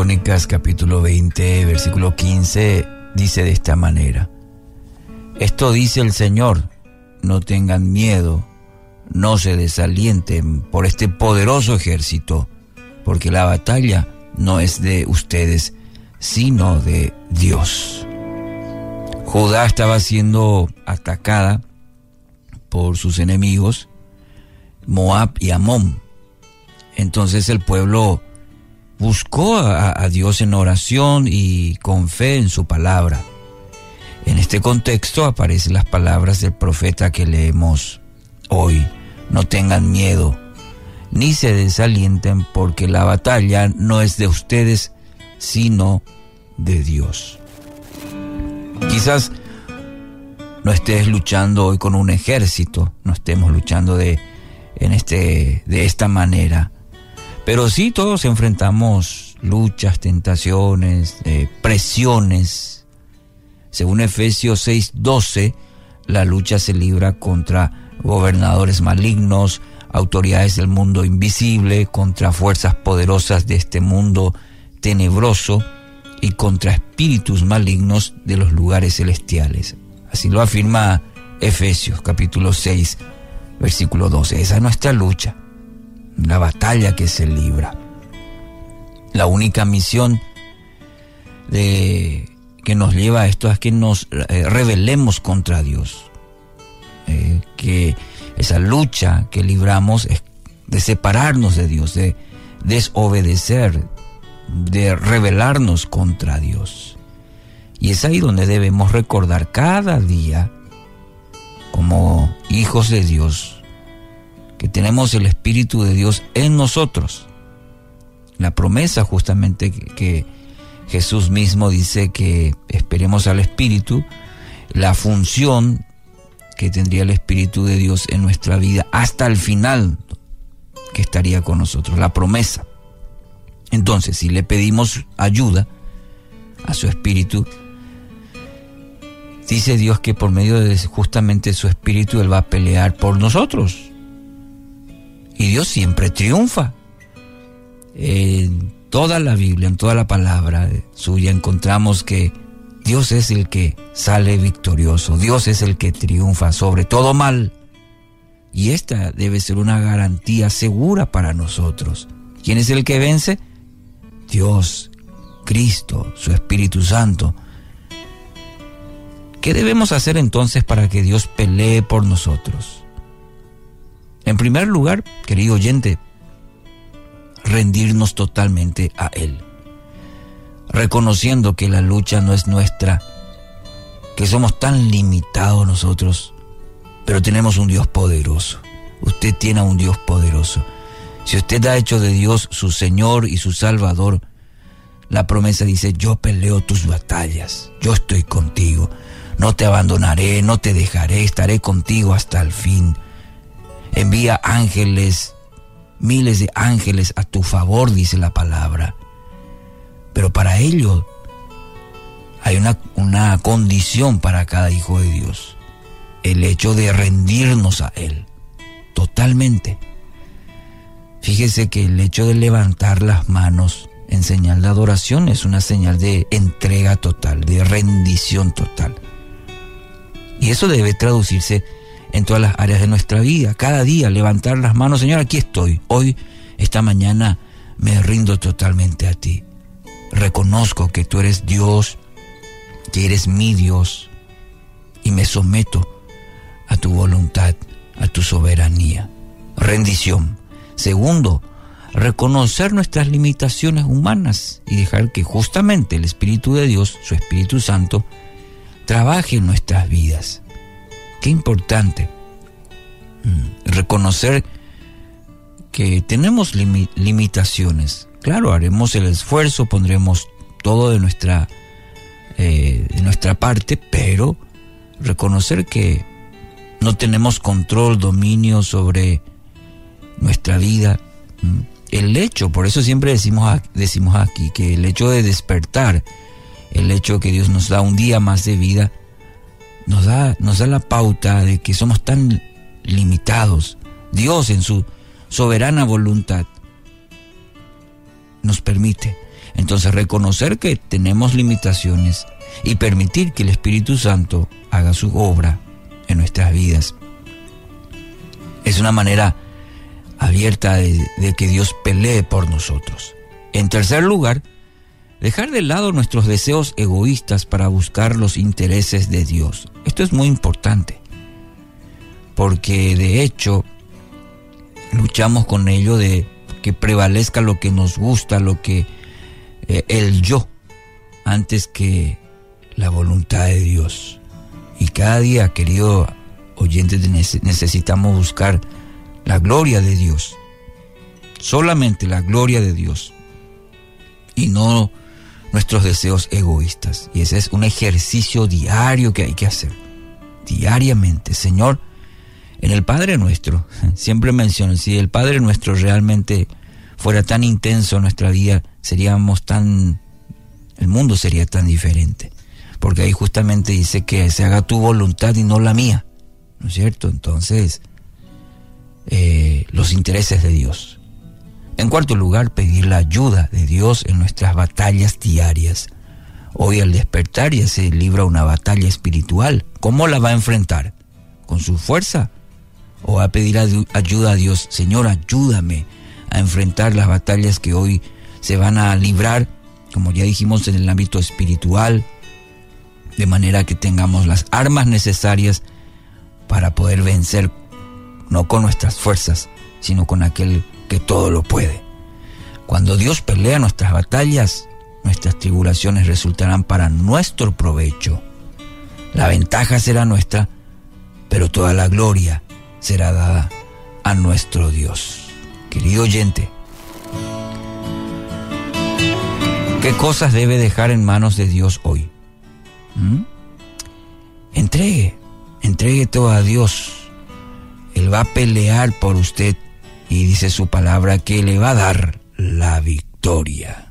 Crónicas capítulo 20, versículo 15, dice de esta manera. Esto dice el Señor, no tengan miedo, no se desalienten por este poderoso ejército, porque la batalla no es de ustedes, sino de Dios. Judá estaba siendo atacada por sus enemigos, Moab y Amón. Entonces el pueblo buscó a, Dios en oración y con fe en su palabra. En este contexto aparecen las palabras del profeta que leemos hoy. No tengan miedo, ni se desalienten, porque la batalla no es de ustedes, sino de Dios. Quizás no estés luchando hoy con un ejército, no estemos luchando de, en este, de esta manera, pero sí todos enfrentamos luchas, tentaciones, eh, presiones. Según Efesios 6:12, la lucha se libra contra gobernadores malignos, autoridades del mundo invisible, contra fuerzas poderosas de este mundo tenebroso y contra espíritus malignos de los lugares celestiales. Así lo afirma Efesios capítulo 6, versículo 12. Esa es nuestra lucha, la batalla que se libra. La única misión de, que nos lleva a esto es que nos eh, rebelemos contra Dios. Eh, que esa lucha que libramos es de separarnos de Dios, de desobedecer, de rebelarnos contra Dios. Y es ahí donde debemos recordar cada día, como hijos de Dios, que tenemos el Espíritu de Dios en nosotros. La promesa justamente que, Jesús mismo dice que esperemos al Espíritu, la función que tendría el Espíritu de Dios en nuestra vida hasta el final que estaría con nosotros, la promesa. Entonces, si le pedimos ayuda a su Espíritu, dice Dios que por medio de justamente su Espíritu Él va a pelear por nosotros. Dios siempre triunfa. En toda la Biblia, en toda la palabra suya encontramos que Dios es el que sale victorioso, Dios es el que triunfa sobre todo mal. Y esta debe ser una garantía segura para nosotros. ¿Quién es el que vence? Dios, Cristo, su Espíritu Santo. ¿Qué debemos hacer entonces para que Dios pelee por nosotros? En primer lugar, querido oyente, rendirnos totalmente a Él, reconociendo que la lucha no es nuestra, que somos tan limitados nosotros, pero tenemos un Dios poderoso. Usted tiene a un Dios poderoso. Si usted ha hecho de Dios su Señor y su Salvador, la promesa dice, yo peleo tus batallas, yo estoy contigo, no te abandonaré, no te dejaré, estaré contigo hasta el fin envía ángeles, miles de ángeles a tu favor, dice la palabra. Pero para ello hay una, una condición para cada hijo de Dios, el hecho de rendirnos a Él, totalmente. Fíjese que el hecho de levantar las manos en señal de adoración es una señal de entrega total, de rendición total. Y eso debe traducirse en todas las áreas de nuestra vida. Cada día levantar las manos, Señor, aquí estoy. Hoy, esta mañana, me rindo totalmente a ti. Reconozco que tú eres Dios, que eres mi Dios, y me someto a tu voluntad, a tu soberanía. Rendición. Segundo, reconocer nuestras limitaciones humanas y dejar que justamente el Espíritu de Dios, su Espíritu Santo, trabaje en nuestras vidas. Qué importante mm, reconocer que tenemos limitaciones. Claro, haremos el esfuerzo, pondremos todo de nuestra, eh, nuestra parte, pero reconocer que no tenemos control, dominio sobre nuestra vida. Mm, el hecho, por eso siempre decimos, decimos aquí, que el hecho de despertar, el hecho que Dios nos da un día más de vida, nos da, nos da la pauta de que somos tan limitados. Dios en su soberana voluntad nos permite. Entonces reconocer que tenemos limitaciones y permitir que el Espíritu Santo haga su obra en nuestras vidas. Es una manera abierta de, que Dios pelee por nosotros. En tercer lugar, dejar de lado nuestros deseos egoístas para buscar los intereses de Dios. Esto es muy importante, porque de hecho luchamos con ello de que prevalezca lo que nos gusta, lo que eh, el yo, antes que la voluntad de Dios. Y cada día, querido oyente, necesitamos buscar la gloria de Dios. Solamente la gloria de Dios. Y no nuestros deseos egoístas. Y ese es un ejercicio diario que hay que hacer. Diariamente. Señor, en el Padre nuestro, siempre menciono, si el Padre nuestro realmente fuera tan intenso nuestra vida, seríamos tan, el mundo sería tan diferente. Porque ahí justamente dice que se haga tu voluntad y no la mía. ¿No es cierto? Entonces, eh, los intereses de Dios. En cuarto lugar, pedir la ayuda de Dios en nuestras batallas diarias. Hoy al despertar ya se libra una batalla espiritual. ¿Cómo la va a enfrentar? ¿Con su fuerza? ¿O va a pedir ayuda a Dios? Señor, ayúdame a enfrentar las batallas que hoy se van a librar, como ya dijimos, en el ámbito espiritual, de manera que tengamos las armas necesarias para poder vencer no con nuestras fuerzas, sino con aquel que todo lo puede. Cuando Dios pelea nuestras batallas, nuestras tribulaciones resultarán para nuestro provecho. La ventaja será nuestra, pero toda la gloria será dada a nuestro Dios. Querido oyente, ¿qué cosas debe dejar en manos de Dios hoy? ¿Mm? Entregue, entregue todo a Dios él va a pelear por usted y dice su palabra que le va a dar la victoria.